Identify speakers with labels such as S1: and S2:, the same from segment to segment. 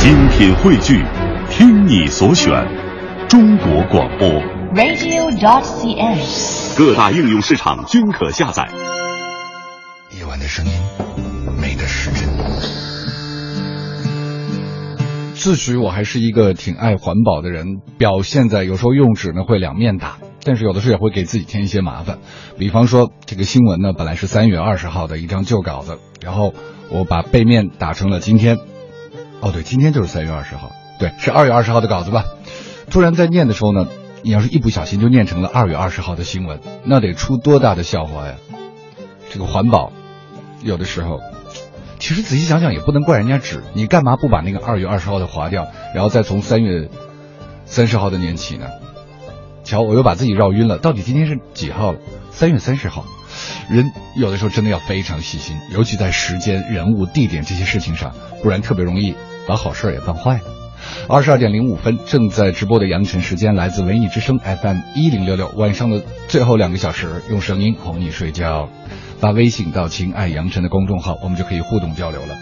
S1: 精品汇聚，听你所选，中国广播。
S2: radio.dot.cn，。
S1: 各大应用市场均可下载。
S3: 夜晚的声音，美的是真。
S4: 自诩我还是一个挺爱环保的人，表现在有时候用纸呢会两面打，但是有的时候也会给自己添一些麻烦。比方说这个新闻呢，本来是三月二十号的一张旧稿子，然后我把背面打成了今天。哦，对，今天就是三月二十号，对，是二月二十号的稿子吧？突然在念的时候呢，你要是一不小心就念成了二月二十号的新闻，那得出多大的笑话呀！这个环保，有的时候。其实仔细想想也不能怪人家纸，你干嘛不把那个二月二十号的划掉，然后再从三月三十号的念起呢？瞧，我又把自己绕晕了，到底今天是几号了？三月三十号。人有的时候真的要非常细心，尤其在时间、人物、地点这些事情上，不然特别容易把好事也办坏了。二十二点零五分，正在直播的羊晨时间来自文艺之声 FM 一零六六，晚上的最后两个小时，用声音哄你睡觉。发微信到“情爱杨晨”的公众号，我们就可以互动交流了。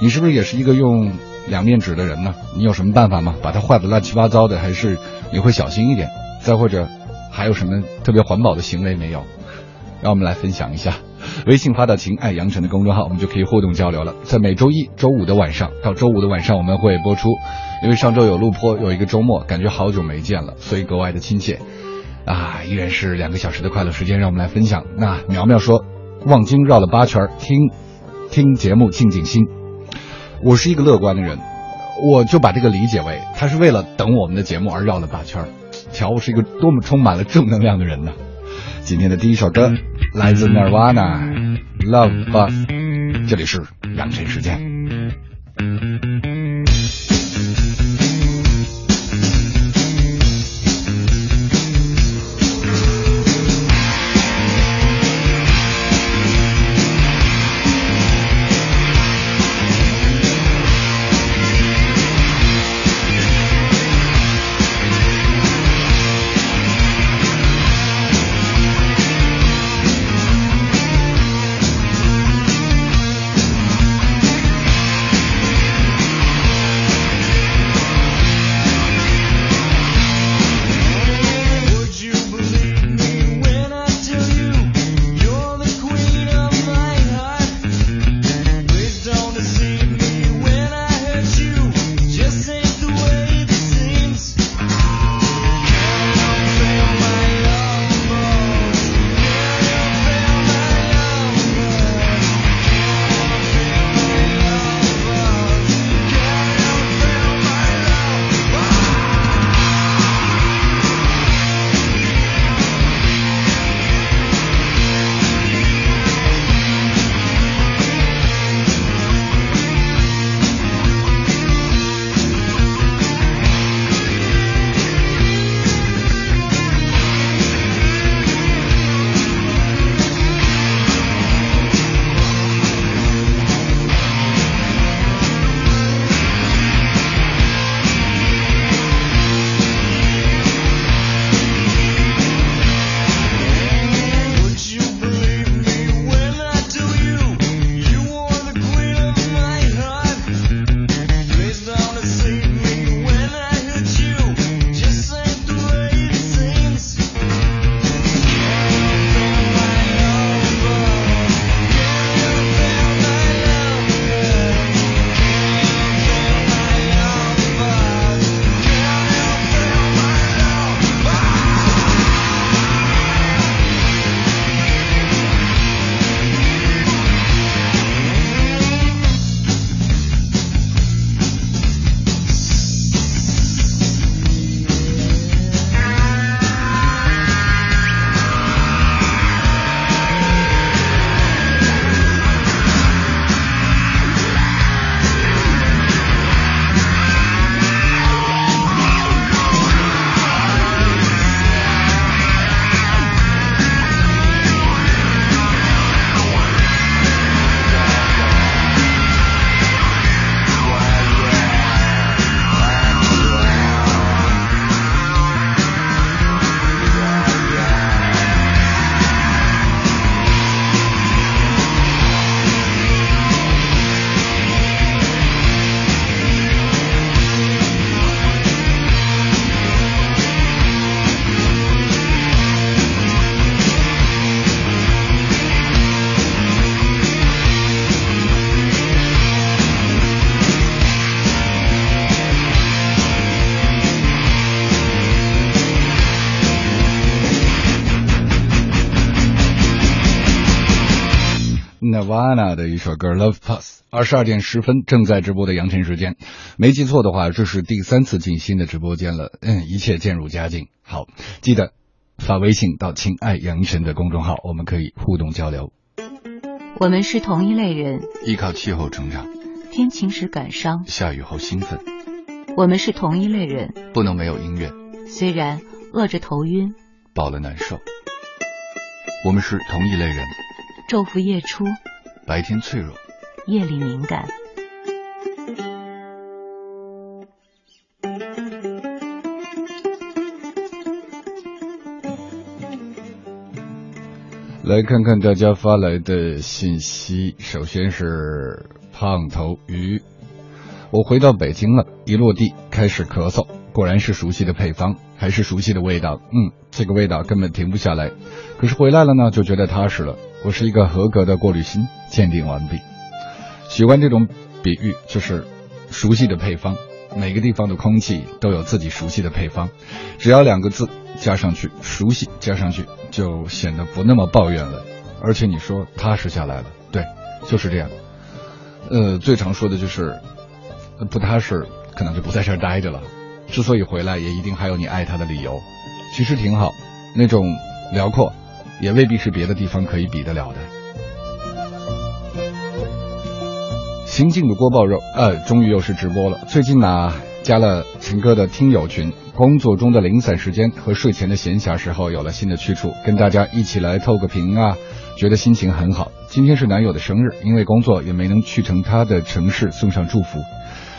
S4: 你是不是也是一个用两面纸的人呢？你有什么办法吗？把它坏的乱七八糟的，还是你会小心一点？再或者还有什么特别环保的行为没有？让我们来分享一下。微信发到“情爱杨晨”的公众号，我们就可以互动交流了。在每周一周五的晚上到周五的晚上，我们会播出。因为上周有录播，有一个周末，感觉好久没见了，所以格外的亲切。啊，依然是两个小时的快乐时间，让我们来分享。那苗苗说。望京绕了八圈，听听节目静静心。我是一个乐观的人，我就把这个理解为他是为了等我们的节目而绕了八圈。瞧，我是一个多么充满了正能量的人呢！今天的第一首歌来自 Nirvana，《Love Bus》，这里是养生时间。Nirvana 的一首歌《Love Pass》。二十二点十分正在直播的杨晨时间，没记错的话，这是第三次进新的直播间了。嗯，一切渐入佳境。好，记得发微信到“亲爱杨晨”的公众号，我们可以互动交流。
S2: 我们是同一类人，
S3: 依靠气候成长，
S2: 天晴时感伤，
S3: 下雨后兴奋。
S2: 我们是同一类人，
S3: 不能没有音乐，
S2: 虽然饿着头晕，
S3: 饱了难受。我们是同一类人，
S2: 昼伏夜出，
S3: 白天脆弱。
S2: 夜里敏感。
S4: 来看看大家发来的信息。首先是胖头鱼，我回到北京了，一落地开始咳嗽，果然是熟悉的配方，还是熟悉的味道。嗯，这个味道根本停不下来。可是回来了呢，就觉得踏实了。我是一个合格的过滤芯，鉴定完毕。喜欢这种比喻，就是熟悉的配方。每个地方的空气都有自己熟悉的配方，只要两个字加上去，熟悉加上去，就显得不那么抱怨了。而且你说踏实下来了，对，就是这样。呃，最常说的就是不踏实，可能就不在这儿待着了。之所以回来，也一定还有你爱他的理由。其实挺好，那种辽阔，也未必是别的地方可以比得了的。新进的锅包肉，呃，终于又是直播了。最近呢，加了陈哥的听友群，工作中的零散时间和睡前的闲暇时候有了新的去处，跟大家一起来透个屏啊，觉得心情很好。今天是男友的生日，因为工作也没能去成他的城市送上祝福。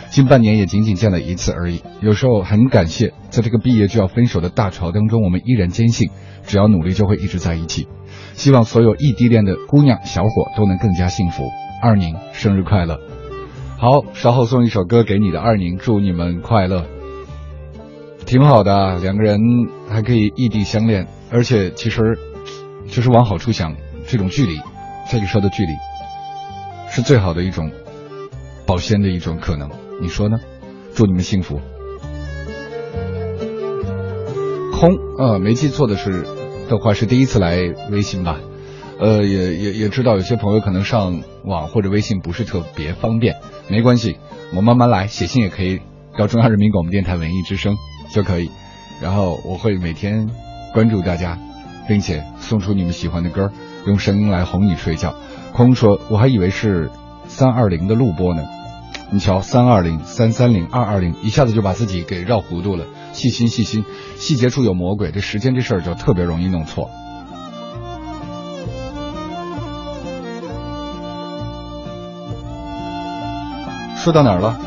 S4: 近半年也仅仅见了一次而已。有时候很感谢，在这个毕业就要分手的大潮当中，我们依然坚信，只要努力就会一直在一起。希望所有异地恋的姑娘小伙都能更加幸福。二宁生日快乐！好，稍后送一首歌给你的二宁，祝你们快乐。挺好的，两个人还可以异地相恋，而且其实就是往好处想，这种距离，这个时候的距离，是最好的一种保鲜的一种可能。你说呢？祝你们幸福。空，呃，没记错的是的话，是第一次来微信吧？呃，也也也知道有些朋友可能上网或者微信不是特别方便，没关系，我慢慢来，写信也可以到中央人民广播电台文艺之声就可以，然后我会每天关注大家，并且送出你们喜欢的歌，用声音来哄你睡觉。空说，我还以为是三二零的录播呢，你瞧，三二零、三三零、二二零，一下子就把自己给绕糊涂了。细心细心，细节处有魔鬼，这时间这事儿就特别容易弄错。说到哪儿了？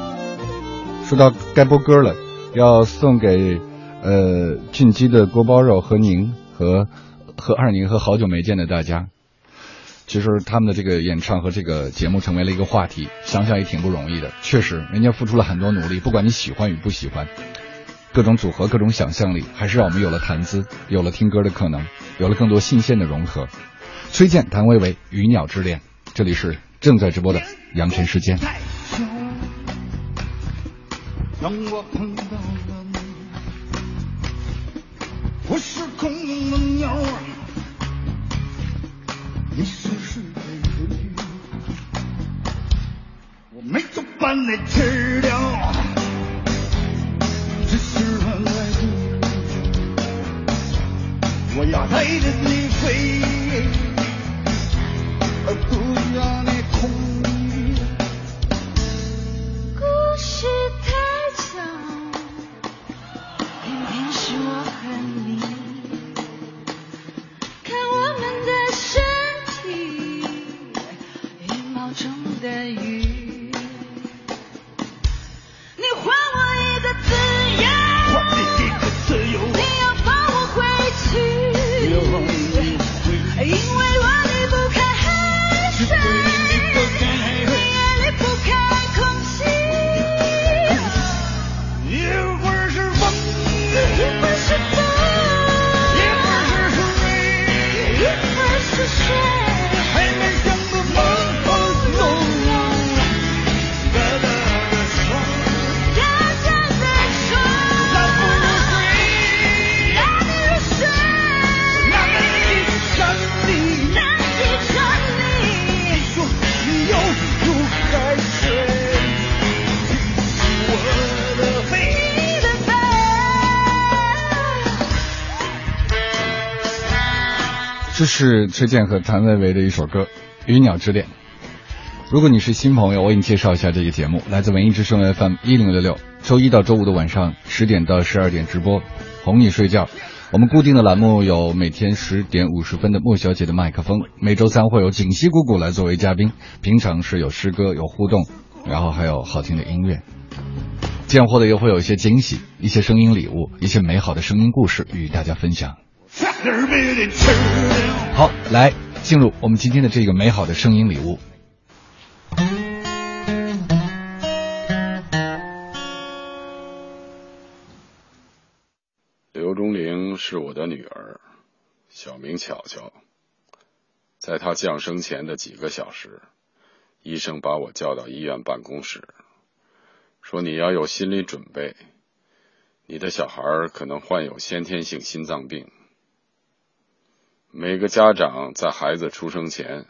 S4: 说到该播歌了，要送给呃俊基的锅包肉和您和和二宁和好久没见的大家。其实他们的这个演唱和这个节目成为了一个话题，想想也挺不容易的。确实，人家付出了很多努力，不管你喜欢与不喜欢，各种组合、各种想象力，还是让我们有了谈资，有了听歌的可能，有了更多新鲜的融合。崔健、谭维维《鱼鸟之恋》，这里是正在直播的杨晨时间。让我碰到了你，我是空中的鸟儿，你是把你吃掉，只是乱来的，我要带着你飞，这是崔健和谭维维的一首歌《鱼鸟之恋》。如果你是新朋友，我给你介绍一下这个节目，来自文艺之声 FM 一零六六，周一到周五的晚上十点到十二点直播，哄你睡觉。我们固定的栏目有每天十点五十分的莫小姐的麦克风，每周三会有锦溪姑姑来作为嘉宾，平常是有诗歌有互动，然后还有好听的音乐。这样获得又会有一些惊喜，一些声音礼物，一些美好的声音故事与大家分享。好，来进入我们今天的这个美好的声音礼物。
S5: 刘忠玲是我的女儿，小名巧巧。在她降生前的几个小时，医生把我叫到医院办公室。说你要有心理准备，你的小孩可能患有先天性心脏病。每个家长在孩子出生前，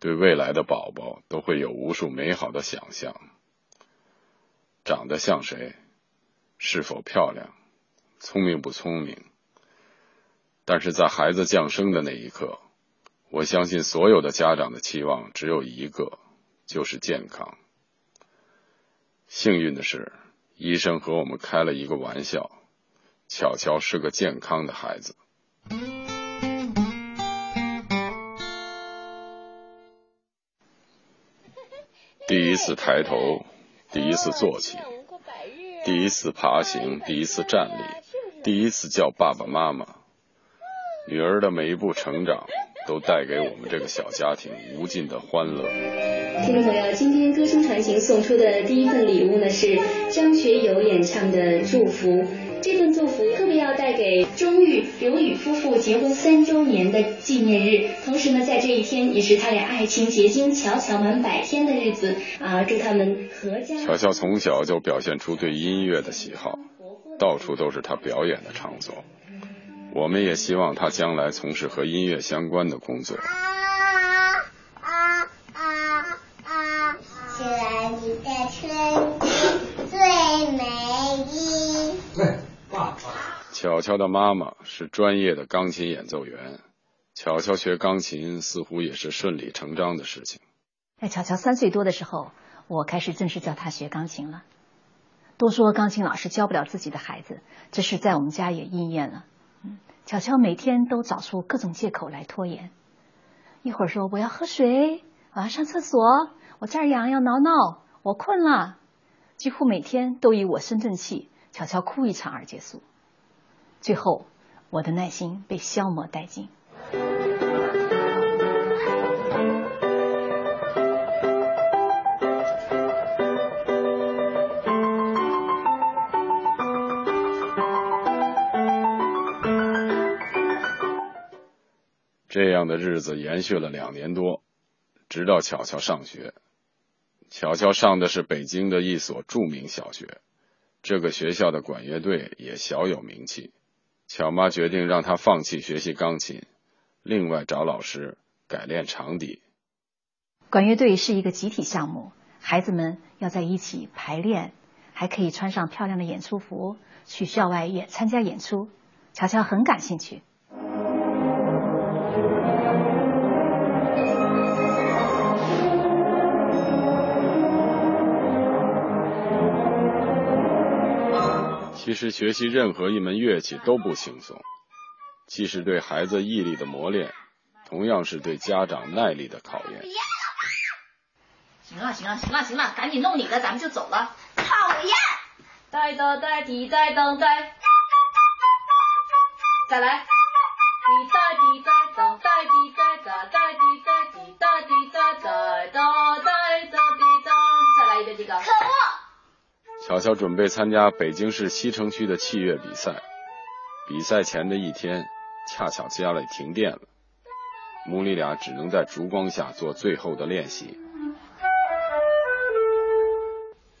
S5: 对未来的宝宝都会有无数美好的想象：长得像谁，是否漂亮，聪明不聪明。但是在孩子降生的那一刻，我相信所有的家长的期望只有一个，就是健康。幸运的是，医生和我们开了一个玩笑，巧巧是个健康的孩子。第一次抬头，第一次坐起，第一次爬行，第一次站立，第一次叫爸爸妈妈。女儿的每一步成长，都带给我们这个小家庭无尽的欢乐。
S6: 听众朋友，今天歌声传情送出的第一份礼物呢，是张学友演唱的祝福。这份祝福给钟玉、刘宇夫妇结婚三周年的纪念日，同时呢，在这一天也是他俩爱情结晶、巧巧满百天的日子啊！祝他们阖家。
S5: 巧巧从小就表现出对音乐的喜好，到处都是他表演的场所。我们也希望他将来从事和音乐相关的工作。巧巧的妈妈是专业的钢琴演奏员，巧巧学钢琴似乎也是顺理成章的事情。
S7: 在巧巧三岁多的时候，我开始正式教她学钢琴了。都说钢琴老师教不了自己的孩子，这是在我们家也应验了。嗯，巧巧每天都找出各种借口来拖延，一会儿说我要喝水，我要上厕所，我这儿痒痒挠挠，我困了，几乎每天都以我生正气，巧巧哭一场而结束。最后，我的耐心被消磨殆尽。
S5: 这样的日子延续了两年多，直到巧巧上学。巧巧上的是北京的一所著名小学，这个学校的管乐队也小有名气。巧妈决定让他放弃学习钢琴，另外找老师改练长笛。
S7: 管乐队是一个集体项目，孩子们要在一起排练，还可以穿上漂亮的演出服去校外演参加演出。乔乔很感兴趣。
S5: 其实学习任何一门乐器都不轻松，既是对孩子毅力的磨练，同样是对家长耐力的考验。
S8: 行了行了行了行了，赶紧弄你的，咱们就走了。
S9: 讨厌！
S8: 带的带滴带噔带，再来。滴带滴带噔带滴带
S5: 巧巧准备参加北京市西城区的器乐比赛，比赛前的一天，恰巧家里停电了，母女俩只能在烛光下做最后的练习。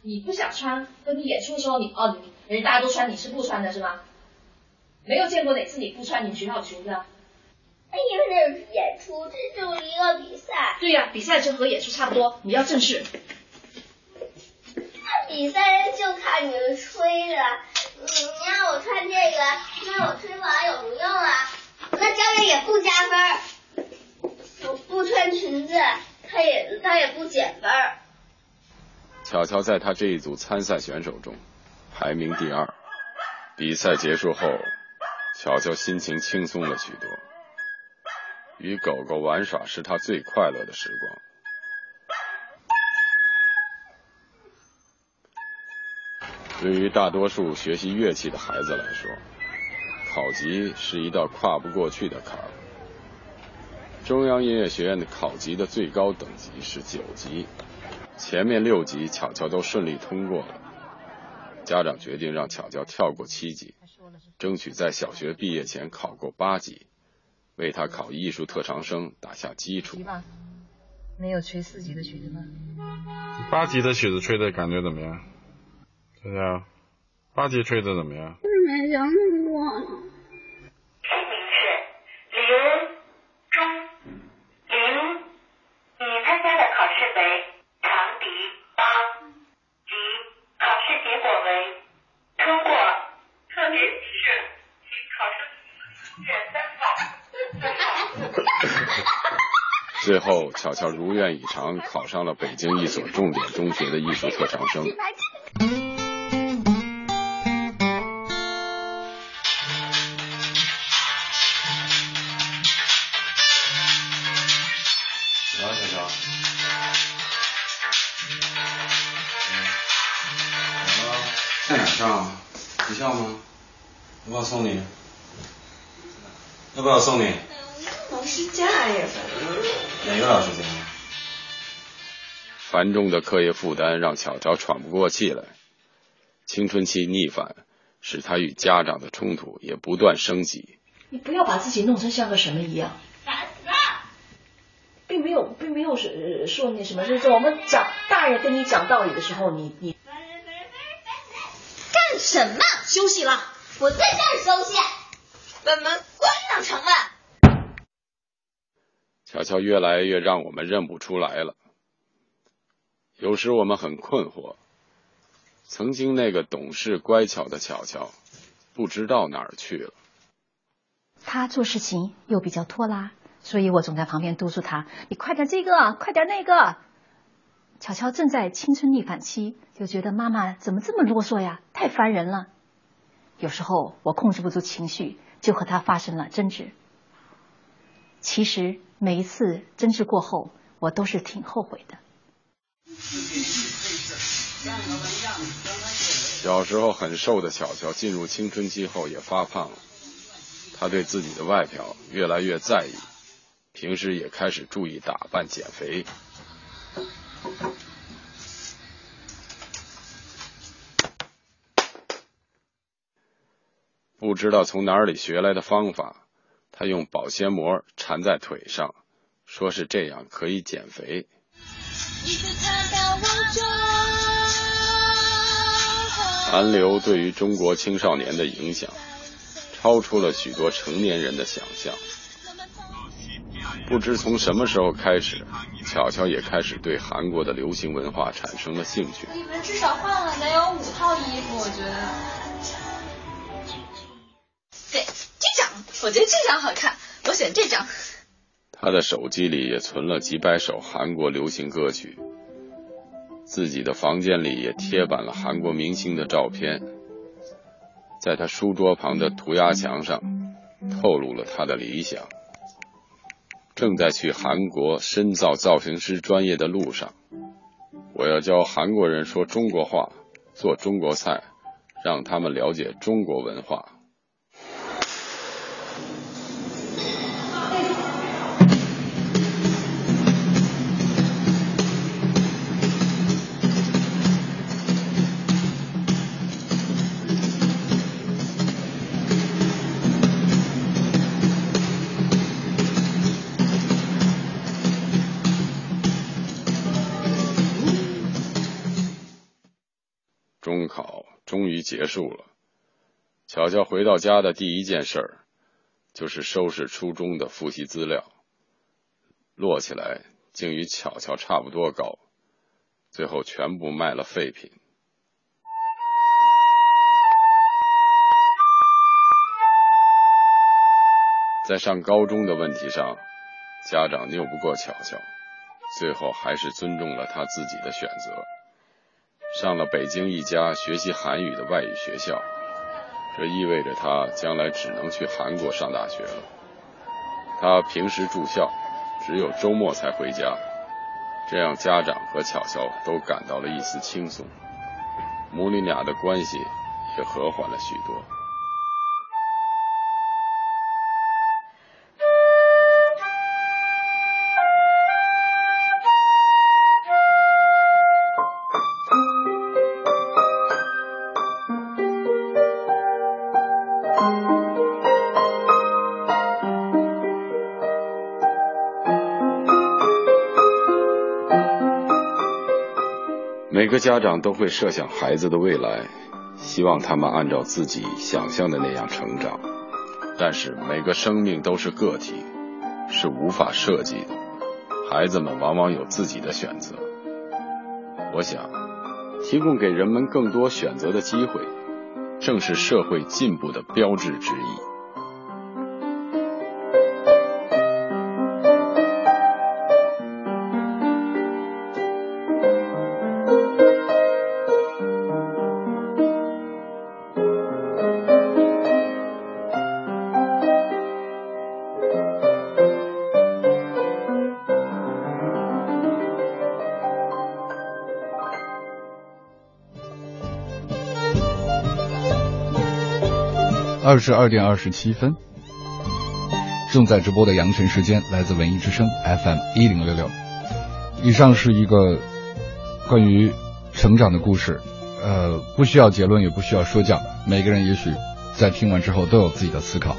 S8: 你不想穿，跟你演出的时候你哦，人家大家都穿，你是不穿的是吗？没有见过哪次你不穿你们学校的裙子？
S9: 哎呀，这是演出，这就是一个比赛。
S8: 对呀，比赛就和演出差不多，你要正式。
S9: 比赛就看你吹了，你让我穿这个，那我吹完有什么用啊？那教练也不加分，我不穿裙子，他也他也不减分。
S5: 巧巧在他这一组参赛选手中排名第二。比赛结束后，巧巧心情轻松了许多。与狗狗玩耍是他最快乐的时光。对于大多数学习乐器的孩子来说，考级是一道跨不过去的坎儿。中央音乐学院的考级的最高等级是九级，前面六级巧巧都顺利通过了。家长决定让巧巧跳过七级，争取在小学毕业前考过八级，为他考艺术特长生打下基础。
S10: 没有吹四级的曲子吗？
S11: 八级的曲子吹的感觉怎么样？对呀，八级吹的怎么样？
S9: 没想过。
S12: 提名是林中林，你参加的考试为长笛八级，考试结果为通过。特别提示，请考生选三法。
S5: 最后，巧巧如愿以偿考上了北京一所重点中学的艺术特长生。
S11: 上？学校吗？要不要送你？要不要送你？
S13: 老师家呀，
S11: 哪个老师家？
S5: 繁重的课业负担让巧巧喘不过气来，青春期逆反使他与家长的冲突也不断升级。
S13: 你不要把自己弄成像个什么一样。并没有，并没有是说那什么，就是说我们讲大人跟你讲道理的时候，你你
S9: 干什么？
S13: 休息了。
S9: 我在这儿休息。
S13: 把门关上，成了。
S5: 巧巧越来越让我们认不出来了。有时我们很困惑，曾经那个懂事乖巧的巧巧，不知道哪儿去了。
S7: 他做事情又比较拖拉，所以我总在旁边督促他：“你快点这个，快点那个。”巧巧正在青春逆反期，就觉得妈妈怎么这么啰嗦呀，太烦人了。有时候我控制不住情绪，就和他发生了争执。其实每一次争执过后，我都是挺后悔的。
S5: 小时候很瘦的巧巧，进入青春期后也发胖了。她对自己的外表越来越在意，平时也开始注意打扮、减肥。不知道从哪里学来的方法，他用保鲜膜缠在腿上，说是这样可以减肥。韩流对于中国青少年的影响，超出了许多成年人的想象。不知从什么时候开始，巧巧也开始对韩国的流行文化产生了兴趣。
S8: 你们至少换了得有五套衣服，我觉得。
S13: 对，这张我觉得这张好看，我选这张。
S5: 他的手机里也存了几百首韩国流行歌曲，自己的房间里也贴满了韩国明星的照片，在他书桌旁的涂鸦墙上，透露了他的理想。正在去韩国深造造型师专业的路上，我要教韩国人说中国话，做中国菜，让他们了解中国文化。终于结束了，巧巧回到家的第一件事儿，就是收拾初中的复习资料，摞起来竟与巧巧差不多高，最后全部卖了废品。在上高中的问题上，家长拗不过巧巧，最后还是尊重了他自己的选择，上了北京一家学习韩语的外语学校。这意味着他将来只能去韩国上大学了。他平时住校，只有周末才回家，这样家长和巧巧都感到了一丝轻松，母女俩的关系也和缓了许多。家长都会设想孩子的未来，希望他们按照自己想象的那样成长。但是每个生命都是个体，是无法设计的。孩子们往往有自己的选择。我想，提供给人们更多选择的机会，正是社会进步的标志之一。
S4: 二十二点二十七分，正在直播的羊城时间来自文艺之声 FM 一零六六。以上是一个关于成长的故事，呃，不需要结论，也不需要说教，每个人也许在听完之后都有自己的思考。